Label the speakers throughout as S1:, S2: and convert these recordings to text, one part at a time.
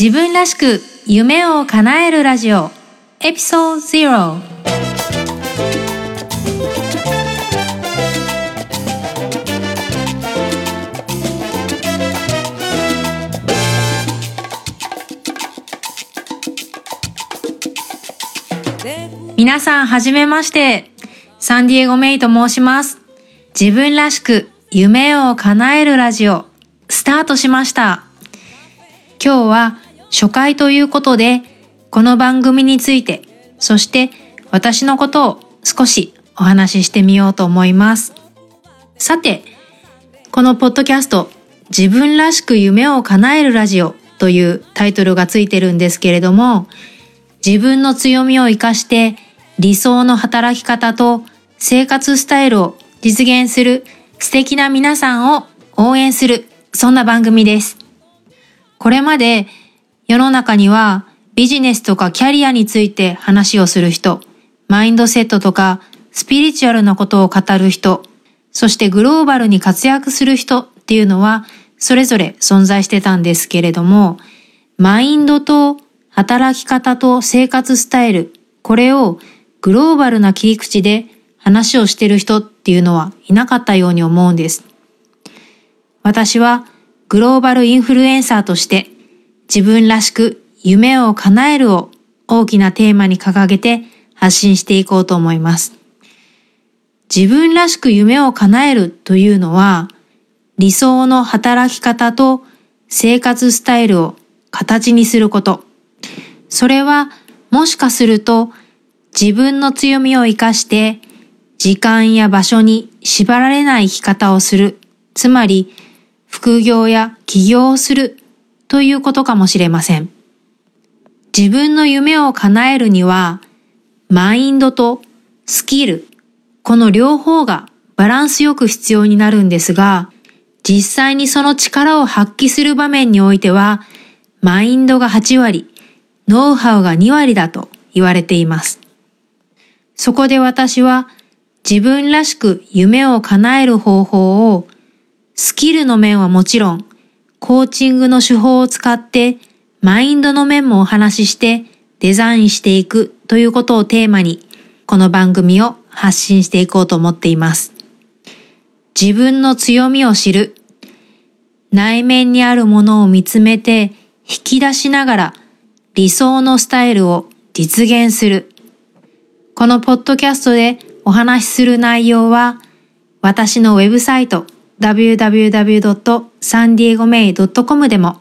S1: 自分らしく夢を叶えるラジオ。エピソード0皆さんはじめまして。サンディエゴメイと申します。自分らしく夢を叶えるラジオスタートしました。今日は初回ということでこの番組についてそして私のことを少しお話ししてみようと思いますさてこのポッドキャスト自分らしく夢を叶えるラジオというタイトルがついてるんですけれども自分の強みを活かして理想の働き方と生活スタイルを実現する素敵な皆さんを応援する、そんな番組です。これまで世の中にはビジネスとかキャリアについて話をする人、マインドセットとかスピリチュアルなことを語る人、そしてグローバルに活躍する人っていうのはそれぞれ存在してたんですけれども、マインドと働き方と生活スタイル、これをグローバルな切り口で話をしてる人っていうのはいなかったように思うんです。私はグローバルインフルエンサーとして自分らしく夢を叶えるを大きなテーマに掲げて発信していこうと思います。自分らしく夢を叶えるというのは理想の働き方と生活スタイルを形にすること。それはもしかすると自分の強みを活かして時間や場所に縛られない生き方をする。つまり副業や起業をするということかもしれません。自分の夢を叶えるにはマインドとスキル、この両方がバランスよく必要になるんですが、実際にその力を発揮する場面においては、マインドが8割、ノウハウが2割だと言われています。そこで私は自分らしく夢を叶える方法をスキルの面はもちろんコーチングの手法を使ってマインドの面もお話ししてデザインしていくということをテーマにこの番組を発信していこうと思っています。自分の強みを知る。内面にあるものを見つめて引き出しながら理想のスタイルを実現する。このポッドキャストでお話しする内容は私のウェブサイト www.sandiegomei.com でも、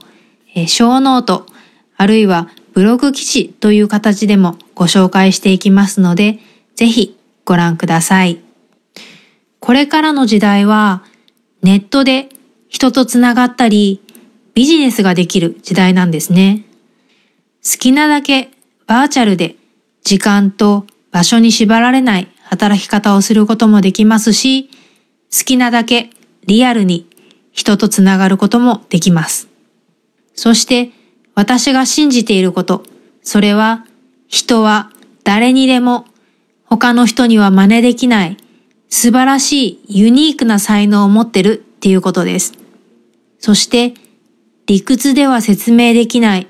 S1: show note あるいはブログ記事という形でもご紹介していきますので、ぜひご覧ください。これからの時代はネットで人とつながったりビジネスができる時代なんですね。好きなだけバーチャルで時間と場所に縛られない働き方をすることもできますし、好きなだけリアルに人とつながることもできます。そして私が信じていること、それは人は誰にでも他の人には真似できない素晴らしいユニークな才能を持ってるっていうことです。そして理屈では説明できない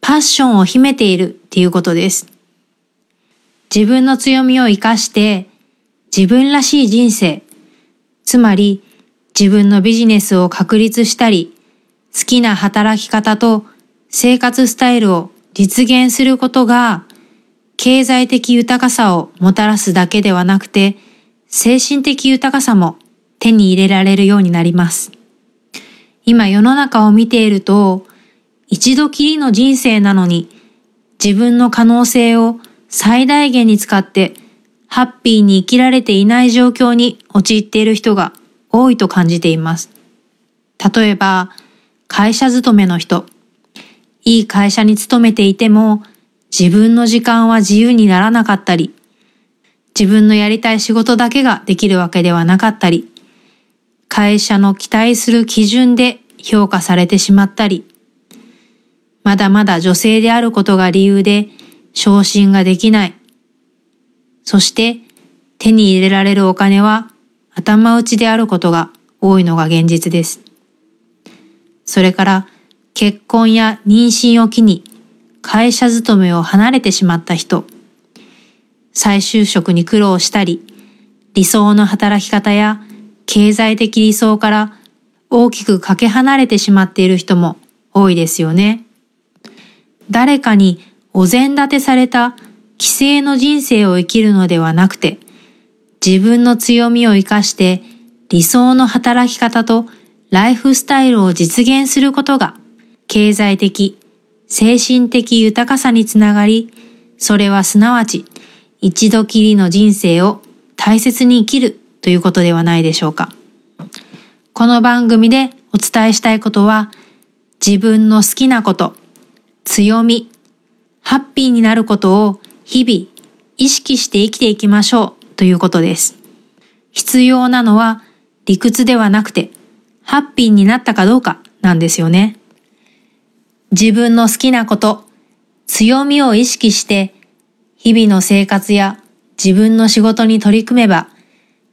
S1: パッションを秘めているっていうことです。自分の強みを活かして自分らしい人生、つまり自分のビジネスを確立したり、好きな働き方と生活スタイルを実現することが経済的豊かさをもたらすだけではなくて精神的豊かさも手に入れられるようになります。今世の中を見ていると一度きりの人生なのに自分の可能性を最大限に使ってハッピーに生きられていない状況に陥っている人が多いと感じています。例えば、会社勤めの人。いい会社に勤めていても自分の時間は自由にならなかったり、自分のやりたい仕事だけができるわけではなかったり、会社の期待する基準で評価されてしまったり、まだまだ女性であることが理由で昇進ができない。そして手に入れられるお金は頭打ちであることが多いのが現実です。それから結婚や妊娠を機に会社勤めを離れてしまった人、再就職に苦労したり、理想の働き方や経済的理想から大きくかけ離れてしまっている人も多いですよね。誰かにお膳立てされた既成の人生を生きるのではなくて、自分の強みを活かして理想の働き方とライフスタイルを実現することが経済的、精神的豊かさにつながり、それはすなわち一度きりの人生を大切に生きるということではないでしょうか。この番組でお伝えしたいことは、自分の好きなこと、強み、ハッピーになることを日々意識して生きていきましょうということです。必要なのは理屈ではなくて、ハッピーになったかどうかなんですよね。自分の好きなこと、強みを意識して日々の生活や自分の仕事に取り組めば、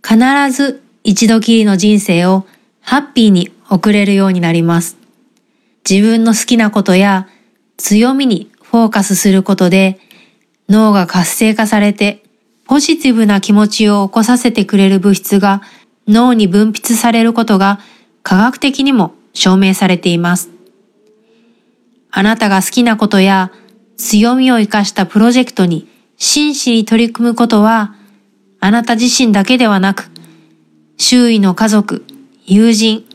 S1: 必ず一度きりの人生をハッピーに送れるようになります。自分の好きなことや強みにフォーカスすることで脳が活性化されてポジティブな気持ちを起こさせてくれる物質が脳に分泌されることが科学的にも証明されています。あなたが好きなことや強みを活かしたプロジェクトに真摯に取り組むことは、あなた自身だけではなく、周囲の家族、友人、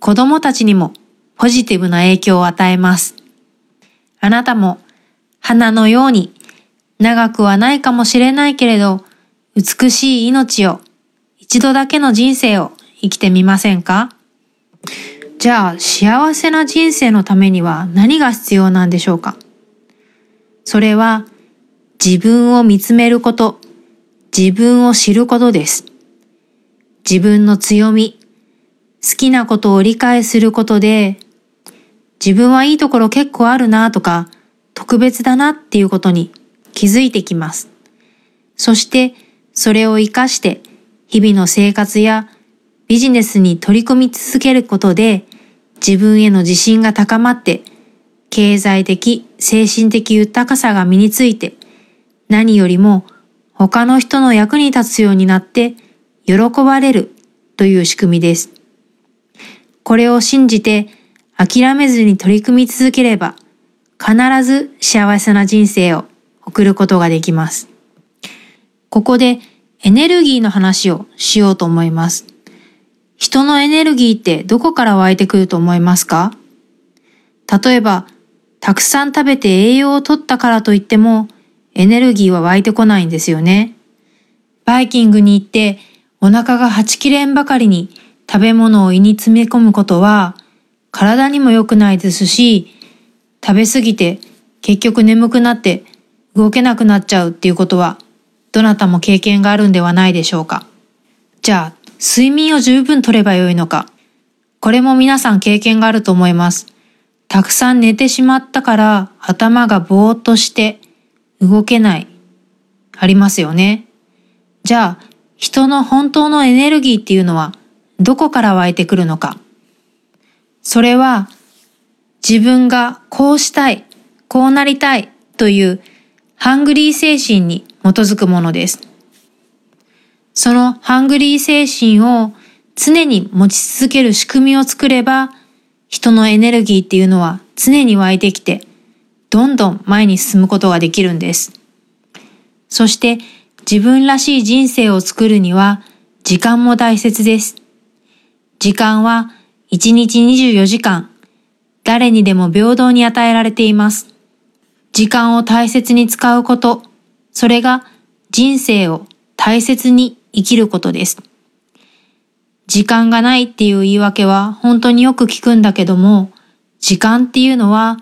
S1: 子供たちにもポジティブな影響を与えます。あなたも花のように長くはないかもしれないけれど、美しい命を、一度だけの人生を生きてみませんか？じゃあ幸せな人生のためには何が必要なんでしょうか？それは自分を見つめること、自分を知ることです。自分の強み、好きなことを理解することで、自分はいいところ結構あるなとか、特別だなっていうことに気づいてきます。そして、それを活かして、日々の生活やビジネスに取り組み続けることで、自分への自信が高まって、経済的、精神的豊かさが身について、何よりも他の人の役に立つようになって喜ばれるという仕組みです。これを信じて諦めずに取り組み続ければ必ず幸せな人生を送ることができます。ここでエネルギーの話をしようと思います。人のエネルギーってどこから湧いてくると思いますか？例えば、たくさん食べて栄養をとったからといっても、エネルギーは湧いてこないんですよね。バイキングに行ってお腹がはちきれんばかりに食べ物を胃に詰め込むことは体にも良くないですし、食べ過ぎて結局眠くなって動けなくなっちゃうっていうことはどなたも経験があるんではないでしょうか。じゃあ、睡眠を十分とればよいのか。これも皆さん経験があると思います。たくさん寝てしまったから頭がぼーっとして動けない、ありますよね。じゃあ、人の本当のエネルギーっていうのはどこから湧いてくるのか。それは自分がこうしたい、こうなりたいというハングリー精神に基づくものです。そのハングリー精神を常に持ち続ける仕組みを作れば、人のエネルギーっていうのは常に湧いてきて、どんどん前に進むことができるんです。そして自分らしい人生を作るには時間も大切です。時間は1日24時間、誰にでも平等に与えられています。時間を大切に使うこと、それが人生を大切に生きることです。時間がないっていう言い訳は本当によく聞くんだけども、時間っていうのは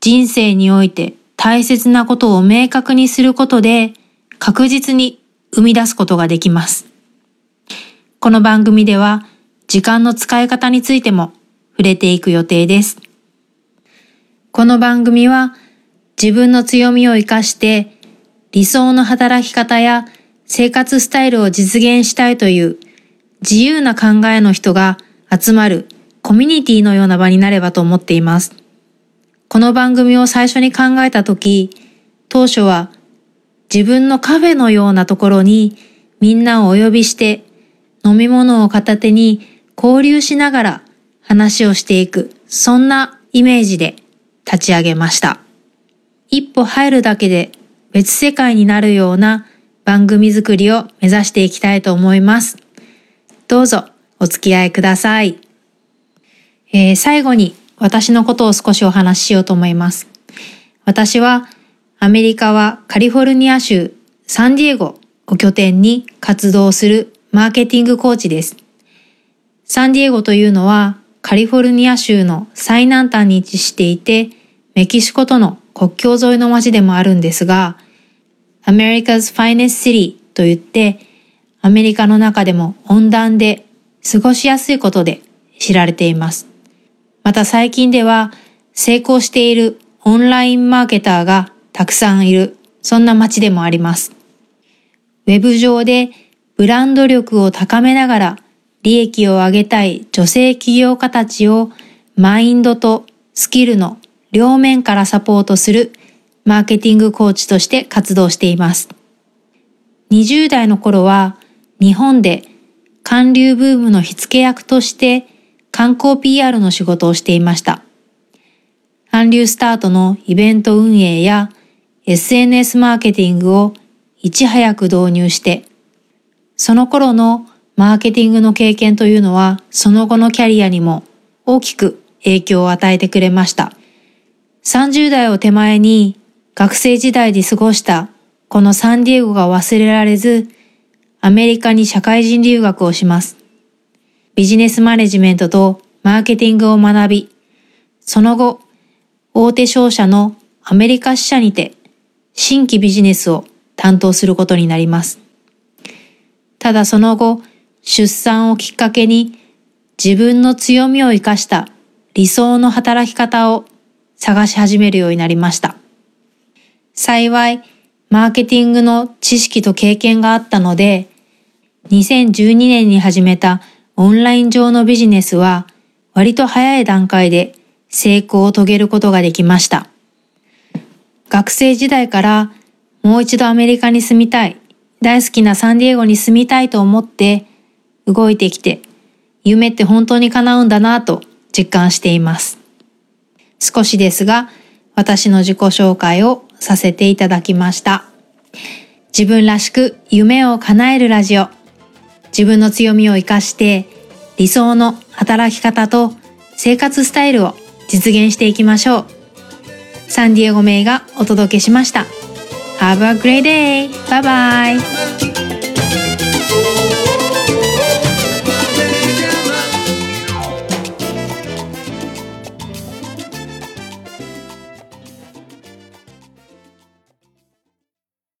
S1: 人生において大切なことを明確にすることで確実に生み出すことができます。この番組では時間の使い方についても触れていく予定です。この番組は自分の強みを活かして理想の働き方や生活スタイルを実現したいという自由な考えの人が集まるコミュニティのような場になればと思っています。この番組を最初に考えたとき、当初は自分のカフェのようなところにみんなをお呼びして飲み物を片手に交流しながら話をしていく、そんなイメージで立ち上げました。一歩入るだけで別世界になるような番組作りを目指していきたいと思います。どうぞお付き合いください。えー、最後に私のことを少しお話ししようと思います。私はアメリカはカリフォルニア州サンディエゴを拠点に活動するマーケティングコーチです。サンディエゴというのはカリフォルニア州の最南端に位置していて、メキシコとの国境沿いの街でもあるんですが、America's Finest City と言って、アメリカの中でも温暖で過ごしやすいことで知られています。また最近では成功しているオンラインマーケターがたくさんいる、そんな街でもあります。ウェブ上でブランド力を高めながら利益を上げたい女性起業家たちをマインドとスキルの両面からサポートするマーケティングコーチとして活動しています。20代の頃は日本で韓流ブームの火付け役として観光 PR の仕事をしていました。韓流スタートのイベント運営や SNS マーケティングをいち早く導入して、その頃のマーケティングの経験というのはその後のキャリアにも大きく影響を与えてくれました。30代を手前に学生時代で過ごしたこのサンディエゴが忘れられず、アメリカに社会人留学をします。ビジネスマネジメントとマーケティングを学び、その後、大手商社のアメリカ支社にて新規ビジネスを担当することになります。ただその後、出産をきっかけに自分の強みを生かした理想の働き方を探し始めるようになりました。幸い、マーケティングの知識と経験があったので、2012年に始めたオンライン上のビジネスは割と早い段階で成功を遂げることができました。学生時代からもう一度アメリカに住みたい、大好きなサンディエゴに住みたいと思って動いてきて、夢って本当に叶うんだなと実感しています。少しですが、私の自己紹介をさせていただきました。自分らしく夢を叶えるラジオ。自分の強みを活かして理想の働き方と生活スタイルを実現していきましょう。サンディエゴ名がお届けしました。Have a great day! Bye bye!